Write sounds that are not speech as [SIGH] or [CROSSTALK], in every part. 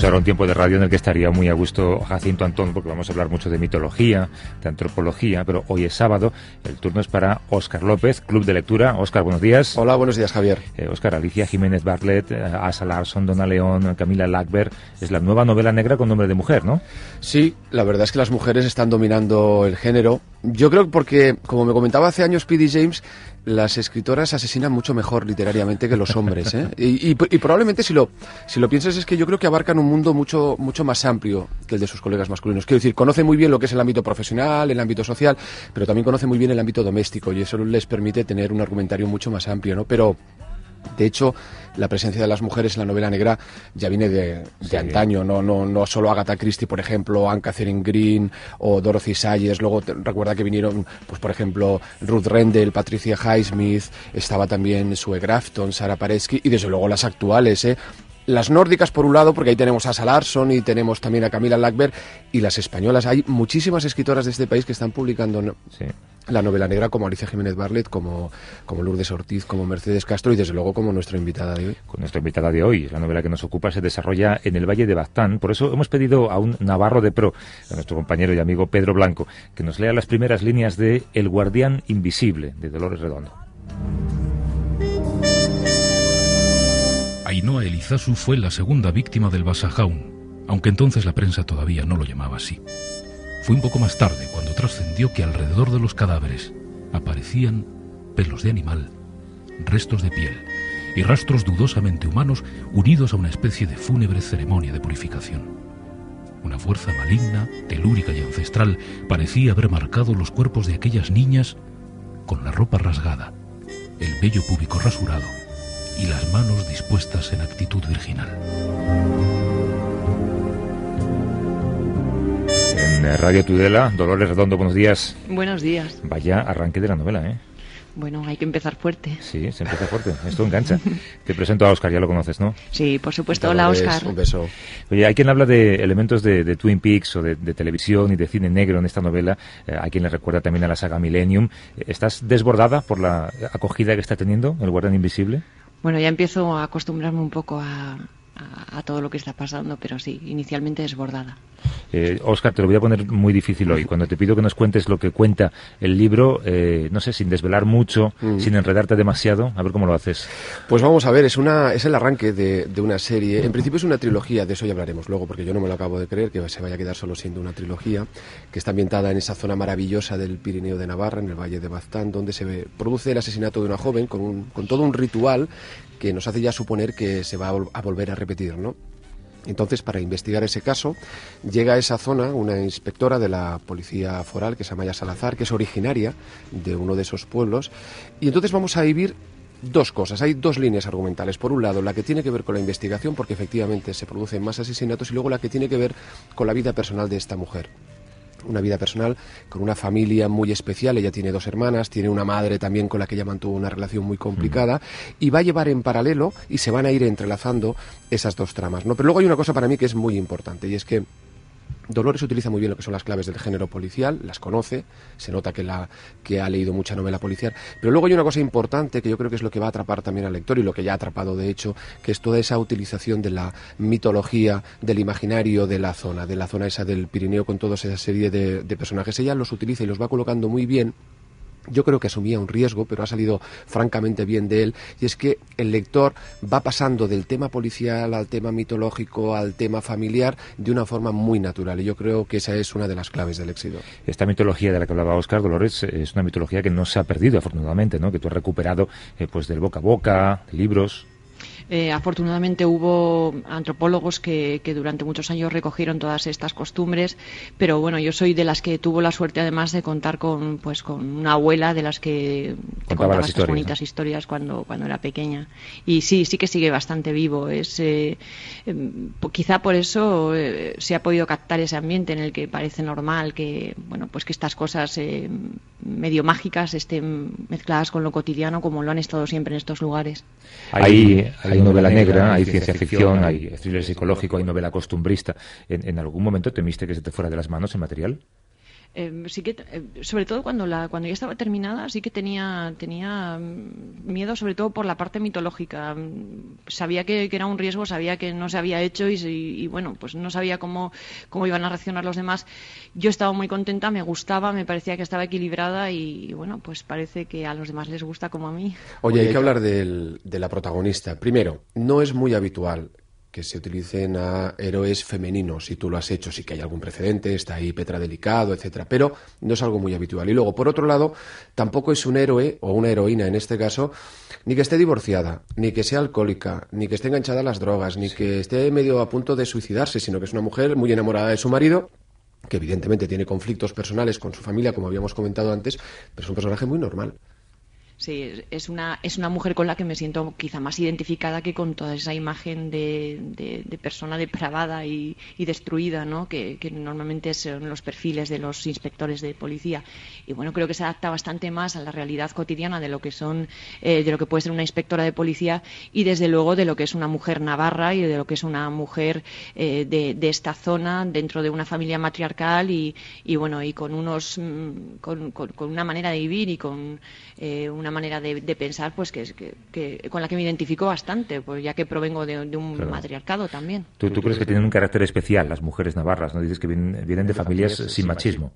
Tenemos ahora un tiempo de radio en el que estaría muy a gusto Jacinto Antón, porque vamos a hablar mucho de mitología, de antropología, pero hoy es sábado, el turno es para Óscar López, Club de Lectura. Óscar, buenos días. Hola, buenos días, Javier. Eh, Óscar, Alicia Jiménez Bartlett, eh, Asa Larson, Donna León, Camila Lackberg, es la nueva novela negra con nombre de mujer, ¿no? Sí, la verdad es que las mujeres están dominando el género. Yo creo que porque, como me comentaba hace años P.D. James, las escritoras asesinan mucho mejor literariamente que los hombres. ¿eh? [LAUGHS] Y, probablemente si lo, si lo piensas es que yo creo que abarcan un mundo mucho, mucho más amplio que el de sus colegas masculinos. Quiero decir, conocen muy bien lo que es el ámbito profesional, el ámbito social, pero también conocen muy bien el ámbito doméstico y eso les permite tener un argumentario mucho más amplio. ¿no? Pero de hecho, la presencia de las mujeres en la novela negra ya viene de, antaño, no, no, no solo Agatha Christie, por ejemplo, Anne Catherine Green o Dorothy Sayers, luego recuerda que vinieron, pues por ejemplo, Ruth Rendell, Patricia Highsmith, estaba también Sue Grafton, Sara Paretsky y desde luego las actuales, ¿eh? Las nórdicas por un lado, porque ahí tenemos a Salarson y tenemos también a Camila Lackberg, y las españolas. Hay muchísimas escritoras de este país que están publicando la novela negra, como Alicia Jiménez Barlet, como, como Lourdes Ortiz, como Mercedes Castro y desde luego como nuestra invitada de hoy. Con nuestra invitada de hoy, la novela que nos ocupa se desarrolla en el Valle de Baztán. Por eso hemos pedido a un navarro de pro, a nuestro compañero y amigo Pedro Blanco, que nos lea las primeras líneas de El guardián invisible, de Dolores Redondo. Ainhoa Elizasu fue la segunda víctima del Basajaun, aunque entonces la prensa todavía no lo llamaba así. Fue un poco más tarde cuando trascendió que alrededor de los cadáveres aparecían pelos de animal, restos de piel y rastros dudosamente humanos unidos a una especie de fúnebre ceremonia de purificación. Una fuerza maligna, telúrica y ancestral parecía haber marcado los cuerpos de aquellas niñas con la ropa rasgada, el vello púbico rasurado y las manos dispuestas en actitud virginal. En Radio Tudela, Dolores Redondo, buenos días. Buenos días. Vaya arranque de la novela, ¿eh? Bueno, hay que empezar fuerte. Sí, se empieza fuerte. Esto engancha. [LAUGHS] Te presento a Oscar, ya lo conoces, ¿no? Sí, por supuesto. Hola, Oscar. Un beso. Oye, hay quien habla de elementos de, Twin Peaks o de, televisión y de cine negro en esta novela. Eh, hay quien le recuerda también a la saga Millennium. ¿Estás desbordada por la acogida que está teniendo el Guardián Invisible? Bueno, ya empiezo a acostumbrarme un poco a, a, todo lo que está pasando, pero sí, inicialmente desbordada. Eh, Oscar, te lo voy a poner muy difícil hoy. Cuando te pido que nos cuentes lo que cuenta el libro, eh, no sé, sin desvelar mucho, mm. sin enredarte demasiado, a ver cómo lo haces. Pues vamos a ver, es, una, es el arranque de, de, una serie. En principio es una trilogía, de eso ya hablaremos luego, porque yo no me lo acabo de creer que se vaya a quedar solo siendo una trilogía, que está ambientada en esa zona maravillosa del Pirineo de Navarra, en el Valle de Baztán, donde se produce el asesinato de una joven con, un, con todo un ritual que nos hace ya suponer que se va a, volver a repetir, ¿no? Entonces, para investigar ese caso, llega a esa zona una inspectora de la policía foral, que se llama Maya Salazar, que es originaria de uno de esos pueblos, y entonces vamos a vivir dos cosas. Hay dos líneas argumentales. Por un lado, la que tiene que ver con la investigación, porque efectivamente se producen más asesinatos, y luego la que tiene que ver con la vida personal de esta mujer una vida personal con una familia muy especial. Ella tiene dos hermanas, tiene una madre también con la que ella mantuvo una relación muy complicada y va a llevar en paralelo y se van a ir entrelazando esas dos tramas. ¿no? Pero luego hay una cosa para mí que es muy importante y es que Dolores utiliza muy bien lo que son las claves del género policial, las conoce, se nota que, la, que ha leído mucha novela policial, pero luego hay una cosa importante que yo creo que es lo que va a atrapar también al lector y lo que ya ha atrapado de hecho, que es toda esa utilización de la mitología, del imaginario de la zona, de la zona esa del Pirineo con toda esa serie de, de personajes. Ella los utiliza y los va colocando muy bien yo creo que asumía un riesgo, pero ha salido francamente bien de él, y es que el lector va pasando del tema policial al tema mitológico, al tema familiar, de una forma muy natural, y yo creo que esa es una de las claves del éxito. Esta mitología de la que hablaba Oscar Dolores es una mitología que no se ha perdido, afortunadamente, ¿no? que tú has recuperado eh, pues del boca a boca, libros. Eh, afortunadamente hubo antropólogos que, durante muchos años recogieron todas estas costumbres, pero bueno, yo soy de las que tuvo la suerte además de contar con, pues, con una abuela de las que te contaba estas bonitas historias cuando, cuando era pequeña. Y sí, sí que sigue bastante vivo. Es, eh, em, quizá por eso eh, se ha podido captar ese ambiente en el que parece normal que, bueno, pues que estas cosas medio mágicas estén mezcladas con lo cotidiano como lo han estado siempre en estos lugares. hay hay novela negra, hay ciencia ficción, hay thriller psicológico, hay novela costumbrista. ¿En, algún momento temiste que se te fuera de las manos el material? Em, sí que, em, sobre todo cuando la, cuando ya estaba terminada, sí que tenía, tenía mm, miedo, sobre todo por la parte mitológica. Mm, sabía que, era un riesgo, sabía que no se había hecho y, bueno, pues no sabía cómo, cómo iban a reaccionar los demás. Yo estaba muy contenta, me gustaba, me parecía que estaba equilibrada y, bueno, pues parece que a los demás les gusta como a mí. Oye, hay que hablar de la protagonista. Primero, no es muy habitual que se utilicen a héroes femeninos, si tú lo has hecho, sí que hay algún precedente, está ahí Petra Delicado, etcétera, pero no es algo muy habitual. Y luego, por otro lado, tampoco es un héroe, o una heroína en este caso, ni que esté divorciada, ni que sea alcohólica, ni que esté enganchada a las drogas, ni que esté medio a punto de suicidarse, sino que es una mujer muy enamorada de su marido, que evidentemente tiene conflictos personales con su familia, como habíamos comentado antes, pero es un personaje muy normal. Sí, es una, es una mujer con la que me siento quizá más identificada que con toda esa imagen de, de, persona depravada y, destruida, ¿no? Que, normalmente son los perfiles de los inspectores de policía. Y bueno, creo que se adapta bastante más a la realidad cotidiana de lo que son, eh, de lo que puede ser una inspectora de policía y desde luego de lo que es una mujer navarra y de lo que es una mujer eh, de, esta zona dentro de una familia matriarcal y, y bueno, y con unos, mm, con, con, una manera de vivir y con eh, una manera de, pensar pues que, que, con la que me identifico bastante, pues ya que provengo de, un matriarcado también. ¿Tú, crees que tienen un carácter especial las mujeres navarras? ¿no? Dices que vienen, de familias sin machismo.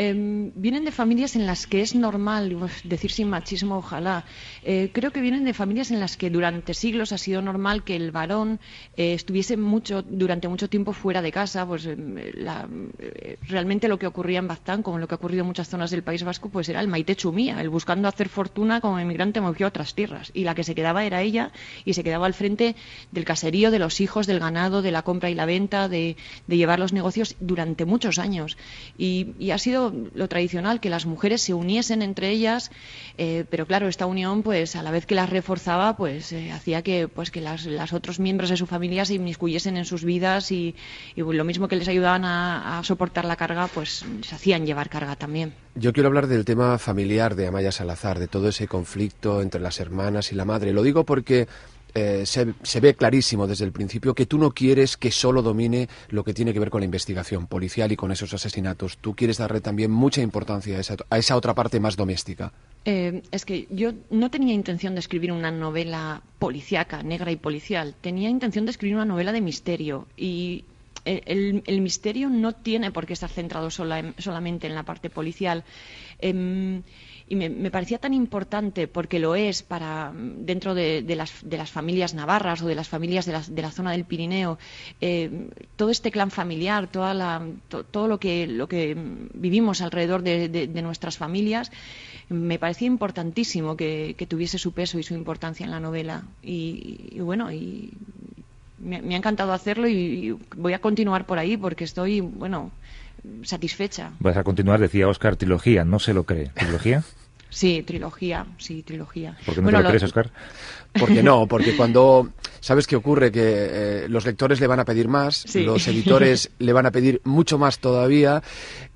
Em, vienen de familias en las que es normal, decir sin machismo, ojalá. Eh, creo que vienen de familias en las que durante siglos ha sido normal que el varón eh, estuviese mucho, durante mucho tiempo fuera de casa. Pues em, eh, realmente lo que ocurría en Baztán, como lo que ha ocurrido en muchas zonas del País Vasco, pues era el maite chumía, el buscando hacer fortuna como emigrante movió a otras tierras. Y la que se quedaba era ella y se quedaba al frente del caserío, de los hijos, del ganado, de la compra y la venta, de, llevar los negocios durante muchos años. y ha sido lo tradicional, que las mujeres se uniesen entre ellas, eh, pero claro, esta unión, pues a la vez que las reforzaba, pues eh, hacía que, pues que las, otros miembros de su familia se inmiscuyesen en sus vidas y, lo mismo que les ayudaban a, soportar la carga, pues se hacían llevar carga también. Yo quiero hablar del tema familiar de Amaya Salazar, de todo ese conflicto entre las hermanas y la madre. Lo digo porque eh, se, ve clarísimo desde el principio que tú no quieres que solo domine lo que tiene que ver con la investigación policial y con esos asesinatos. Tú quieres darle también mucha importancia a esa, otra parte más doméstica. Eh, es que yo no tenía intención de escribir una novela policíaca, negra y policial. Tenía intención de escribir una novela de misterio. Y el, misterio no tiene por qué estar centrado solamente en la parte policial. Em, y me, parecía tan importante porque lo es para dentro de, las, de las, familias navarras o de las familias de la, de la zona del Pirineo eh, todo este clan familiar toda la, todo lo que lo que vivimos alrededor de, nuestras familias me parecía importantísimo que, tuviese su peso y su importancia en la novela. Y, bueno y me, ha encantado hacerlo y, voy a continuar por ahí porque estoy bueno satisfecha. Vas a continuar, decía Oscar, trilogía, no se lo cree. ¿Trilogía? [LAUGHS] Sí, trilogía, sí, trilogía. ¿Por qué no te lo, crees, Oscar? Porque no, porque cuando sabes qué ocurre que eh, los lectores le van a pedir más, los [LAUGHS] editores le van a pedir mucho más todavía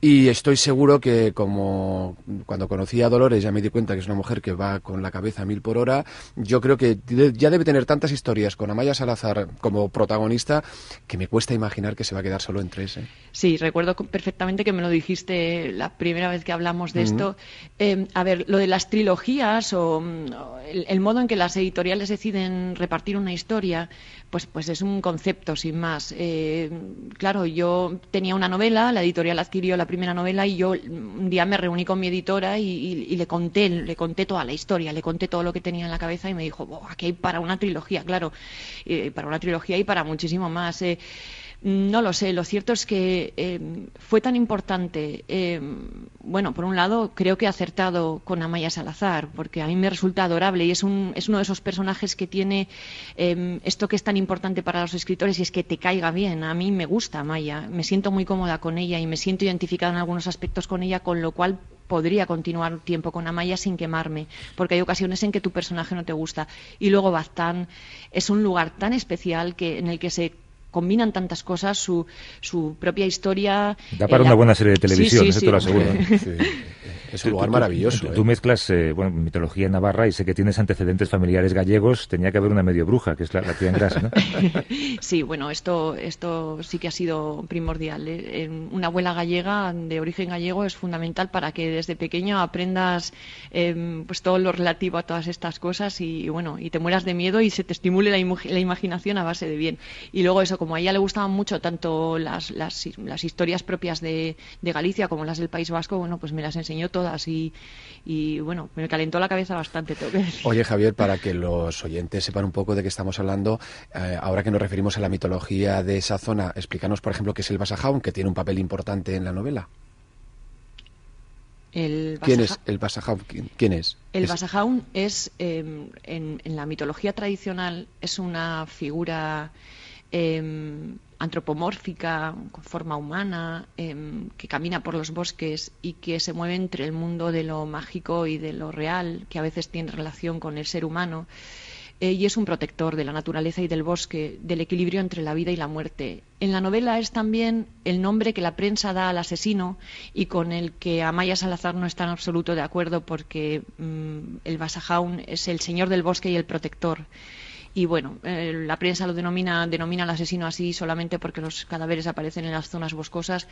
y estoy seguro que como cuando conocí a Dolores ya me di cuenta que es una mujer que va con la cabeza a mil por hora, yo creo que ya debe tener tantas historias con Amaya Salazar como protagonista que me cuesta imaginar que se va a quedar solo en tres. ¿eh? Sí, recuerdo perfectamente que me lo dijiste la primera vez que hablamos de esto. Em, a ver, lo de las trilogías o, mm, el modo en que las editoriales deciden repartir una historia, pues, pues es un concepto sin más. Eh, claro, yo tenía una novela, la editorial adquirió la primera novela y yo un día me reuní con mi editora y, le conté, le conté toda la historia, le conté todo lo que tenía en la cabeza y me dijo, aquí hay para una trilogía, claro, eh, para una trilogía y para muchísimo más. Eh, no lo sé, lo cierto es que eh, fue tan importante. Eh, bueno, por un lado, creo que he acertado con Amaya Salazar, porque a mí me resulta adorable y es, un, es uno de esos personajes que tiene eh, esto que es tan importante para los escritores y es que te caiga bien. A mí me gusta Amaya, me siento muy cómoda con ella y me siento identificada en algunos aspectos con ella, con lo cual podría continuar tiempo con Amaya sin quemarme, porque hay ocasiones en que tu personaje no te gusta. Y luego Baztán es un lugar tan especial que, en el que se combinan tantas cosas, su, su propia historia. Da para una buena serie de televisión, eso te lo aseguro. [LAUGHS] Es un lugar maravilloso. Tú, ¿eh? mezclas eh, bueno, mitología navarra y sé que tienes antecedentes familiares gallegos. Tenía que haber una medio bruja, que es la, la tía Gras, ¿no? [LAUGHS] sí, bueno, esto, esto sí que ha sido primordial. ¿eh? Una abuela gallega de origen gallego es fundamental para que desde pequeño aprendas eh, pues todo lo relativo a todas estas cosas y, bueno, y te mueras de miedo y se te estimule la, la imaginación a base de bien. Y luego eso, como a ella le gustaban mucho tanto las, las, las historias propias de, de, Galicia como las del País Vasco, bueno, pues me las enseñó todas y, y bueno, me calentó la cabeza bastante. Oye, Javier, para que los oyentes sepan un poco de qué estamos hablando, eh, ahora que nos referimos a la mitología de esa zona, explícanos, por ejemplo, qué es el Basajaun, que tiene un papel importante en la novela. El ¿Quién es el Basajaun? ¿Quién es? El Basajaun es, eh, en, en, la mitología tradicional, es una figura eh, antropomórfica, con forma humana, eh, que camina por los bosques y que se mueve entre el mundo de lo mágico y de lo real, que a veces tiene relación con el ser humano. Eh, y es un protector de la naturaleza y del bosque, del equilibrio entre la vida y la muerte. En la novela es también el nombre que la prensa da al asesino y con el que Amaya Salazar no está en absoluto de acuerdo porque mmm, el Basajaun es el señor del bosque y el protector y bueno, eh, la prensa lo denomina, denomina al asesino así solamente porque los cadáveres aparecen en las zonas boscosas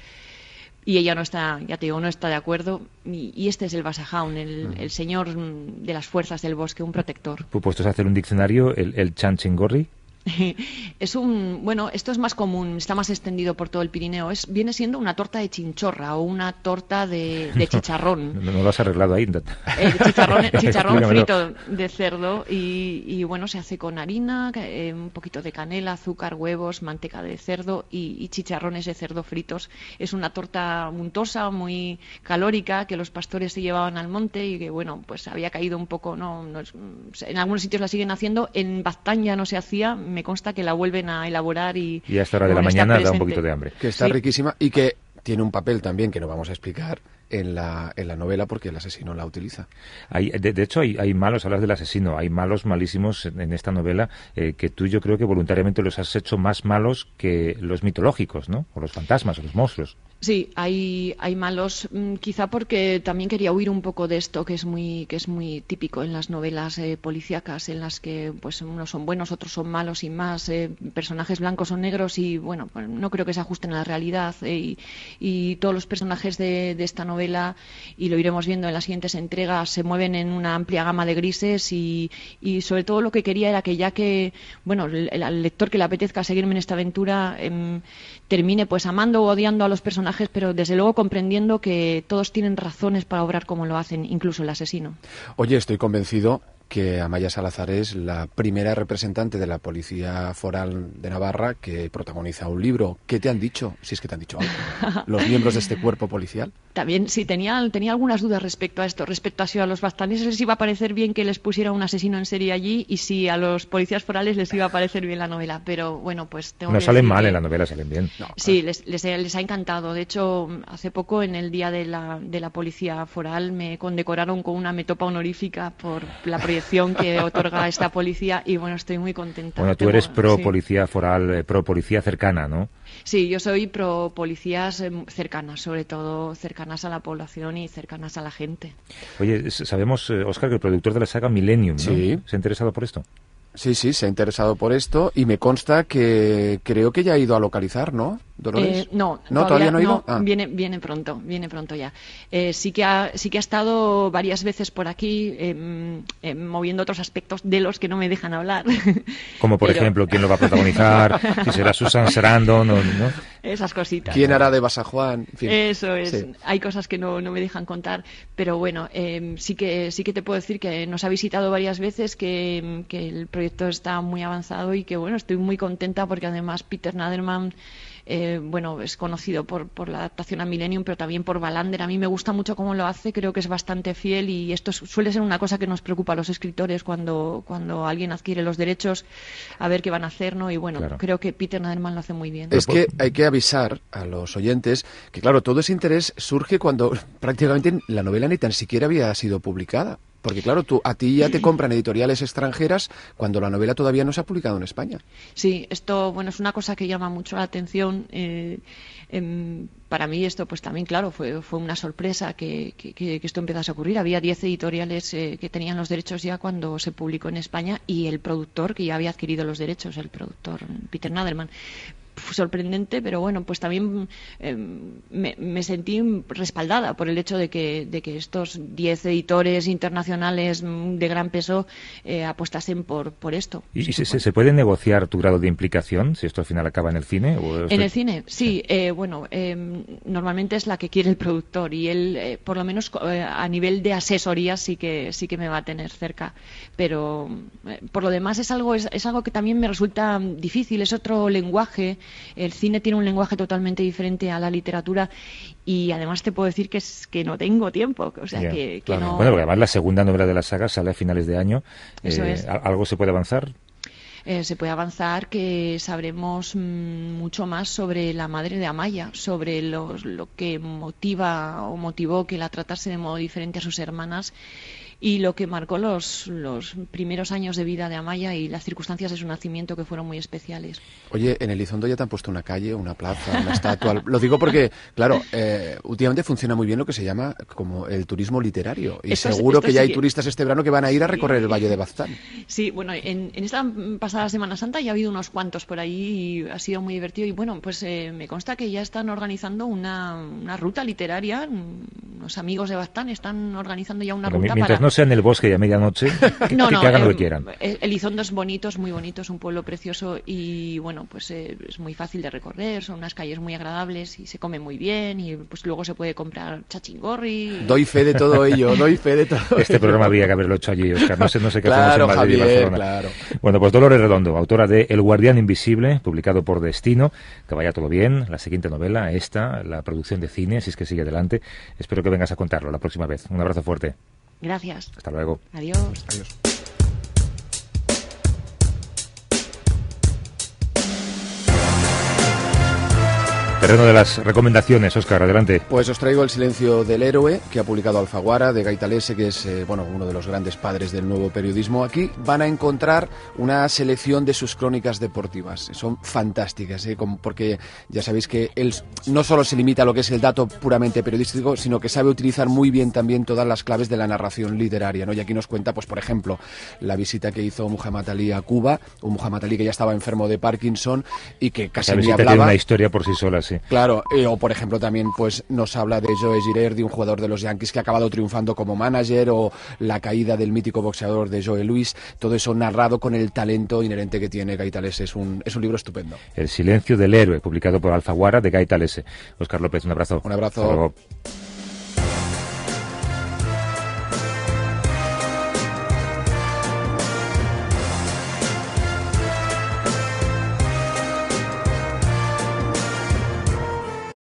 y ella no está, ya te digo, no está de acuerdo. Y, y este es el Basajaun, el, el, señor de las fuerzas del bosque, un protector. Puestos a hacer un diccionario, el, el Chanchingory. [LAUGHS] es un bueno esto es más común está más extendido por todo el Pirineo. Es viene siendo una torta de chinchorra o una torta de, de [LAUGHS] chicharrón. No, no, lo has arreglado ahí eh, chicharrón, [LAUGHS] chicharrón frito de cerdo y, y, bueno se hace con harina eh, un poquito de canela azúcar huevos manteca de cerdo y, y, chicharrones de cerdo fritos. Es una torta untosa muy calórica que los pastores se llevaban al monte y que bueno pues había caído un poco no, no en algunos sitios la siguen haciendo en Baztán ya no se hacía me consta que la vuelven a elaborar y... Y a esta hora de la mañana da un poquito de hambre. Que está sí. riquísima y que tiene un papel también que no vamos a explicar en la, en la novela porque el asesino la utiliza. Hay, de, de, hecho, hay, hay, malos, hablas del asesino, hay malos malísimos en, en esta novela eh, que tú yo creo que voluntariamente los has hecho más malos que los mitológicos, ¿no? O los fantasmas, o los monstruos. Sí, hay, hay malos, mmm, quizá porque también quería huir un poco de esto que es muy, que es muy típico en las novelas eh, policíacas, en las que pues unos son buenos, otros son malos y más, eh, personajes blancos o negros y bueno, pues, no creo que se ajusten a la realidad eh, y, y, todos los personajes de, esta novela, y lo iremos viendo en las siguientes entregas, se mueven en una amplia gama de grises y, y sobre todo lo que quería era que ya que, bueno, al lector que le apetezca seguirme en esta aventura em, termine pues amando o odiando a los personajes pero desde luego comprendiendo que todos tienen razones para obrar como lo hacen, incluso el asesino. Oye, estoy convencido que Amaya Salazar es la primera representante de la Policía Foral de Navarra que protagoniza un libro. ¿Qué te han dicho? Si es que te han dicho algo. [LAUGHS] ¿Los miembros de este cuerpo policial? También, sí, tenía, tenía algunas dudas respecto a esto. Respecto a si a los bastaneses les iba a parecer bien que les pusiera un asesino en serie allí y si a los policías forales les iba a parecer bien la novela. Pero bueno, pues tengo No que salen decir mal que... en la novela, salen bien. No, Sí, les, les, les, ha encantado. De hecho, hace poco, en el Día de la, de la Policía Foral, me condecoraron con una metopa honorífica por la proyección que otorga esta policía y bueno, estoy muy contenta. Bueno, tú eres pro sí. policía foral, eh, pro policía cercana, ¿no? Sí, yo soy pro policías eh, cercanas, sobre todo cercanas a la población y cercanas a la gente. Oye, sabemos, eh, Oscar, que el productor de la saga Millennium, ¿no? Sí. ¿Se ha interesado por esto? Sí, sí, se ha interesado por esto y me consta que creo que ya ha ido a localizar, ¿no, Dolores? Eh, no, no, todavía no ha ido. Ah. Viene, viene pronto, viene pronto ya. Eh, sí que ha, sí que ha estado varias veces por aquí eh, eh, moviendo otros aspectos de los que no me dejan hablar. [LAUGHS] Como por Pero- ejemplo, quién lo va a protagonizar, [LAUGHS] si será Susan Sarandon o no. Esas cositas. ¿Quién hará de Basajuan? En fin. Eso es. Sí. Hay cosas que no, no me dejan contar, pero bueno, eh, sí que sí que te puedo decir que nos ha visitado varias veces, que, que el proyecto está muy avanzado y que bueno, estoy muy contenta porque además Peter Naderman eh, bueno, es conocido por, por la adaptación a Millennium, pero también por Balander. A mí me gusta mucho cómo lo hace, creo que es bastante fiel y esto su- suele ser una cosa que nos preocupa a los escritores cuando, cuando alguien adquiere los derechos, a ver qué van a hacer, ¿no? Y bueno, Claro. creo que Peter Naderman lo hace muy bien. Es que hay que avisar a los oyentes que, claro, todo ese interés surge cuando [LAUGHS] prácticamente la novela ni tan siquiera había sido publicada. Porque claro, tú, a ti ya te compran editoriales extranjeras cuando la novela todavía no se ha publicado en España. Sí, esto bueno es una cosa que llama mucho la atención. Eh, para mí esto pues también claro fue, fue una sorpresa que, que, esto empezase a ocurrir. Había 10 editoriales eh, que tenían los derechos ya cuando se publicó en España y el productor que ya había adquirido los derechos, el productor Peter Naderman sorprendente, pero bueno, pues también eh, me, sentí respaldada por el hecho de que, de que estos 10 editores internacionales de gran peso eh, apostasen por, por esto. ¿Y se, se, puede negociar tu grado de implicación si esto al final acaba en el cine? En el cine, sí. Eh, bueno, normalmente es la que quiere el productor y él, por lo menos a nivel de asesoría, sí que, sí que me va a tener cerca. Pero por lo demás es algo, es, es algo que también me resulta difícil, es otro lenguaje el cine tiene un lenguaje totalmente diferente a la literatura y además te puedo decir que es que no tengo tiempo, o sea que, Bueno, porque además la segunda novela de la saga sale a finales de año. Eh, ¿Algo se puede avanzar? Eh, se puede avanzar que sabremos mm, mucho más sobre la madre de Amaya, sobre lo que motiva o motivó que la tratase de modo diferente a sus hermanas y lo que marcó los, los primeros años de vida de Amaya y las circunstancias de su nacimiento que fueron muy especiales. Oye, en Elizondo ya te han puesto una calle, una plaza, una estatua. lo digo porque, claro, eh, últimamente funciona muy bien lo que se llama como el turismo literario. Y seguro que ya hay turistas este verano que van a ir a recorrer el Valle de Baztán. Sí, bueno, en, esta pasada Semana Santa ya ha habido unos cuantos por ahí y ha sido muy divertido. Y bueno, pues eh, me consta que ya están organizando una, una ruta literaria. Los amigos de Baztán están organizando ya una ruta para sea en el bosque y a medianoche, [LAUGHS] que, no, no, hagan lo que quieran. Elizondo es bonito, es muy bonito, es un pueblo precioso y bueno, pues eh, es muy fácil de recorrer, son unas calles muy agradables y se come muy bien y pues luego se puede comprar chachingorri. Doy fe de todo ello, [LAUGHS] doy fe de todo Este programa habría que haberlo hecho allí, Oscar, no sé, no sé qué hacemos en Madrid y Barcelona. Claro. Bueno, pues Dolores Redondo, autora de El guardián invisible, publicado por Destino, que vaya todo bien, la siguiente novela, esta, la producción de cine, si es que sigue adelante. Espero que vengas a contarlo la próxima vez. Un abrazo fuerte. Gracias. Hasta luego. Adiós. Adiós. Terreno de las recomendaciones, Oscar, adelante. Pues os traigo El silencio del héroe, que ha publicado Alfaguara, de Gaitalese, que es eh, bueno, uno de los grandes padres del nuevo periodismo. Aquí van a encontrar una selección de sus crónicas deportivas. Son fantásticas, ¿eh? porque ya sabéis que él no solo se limita a lo que es el dato puramente periodístico, sino que sabe utilizar muy bien también todas las claves de la narración literaria. ¿no? Y aquí nos cuenta, pues por ejemplo, la visita que hizo Muhammad Ali a Cuba, un Muhammad Ali que ya estaba enfermo de Parkinson y que casi ni hablaba. tiene una historia por sí sola, Claro, eh, o por ejemplo también pues nos habla de Joe Girardi, un jugador de los Yankees que ha acabado triunfando como manager, o la caída del mítico boxeador de Joe Luis, todo eso narrado con el talento inherente que tiene Gaitales. Es un, es un libro estupendo. El silencio del héroe, publicado por Alfaguara de Gaitales. Oscar López, un abrazo. Un abrazo.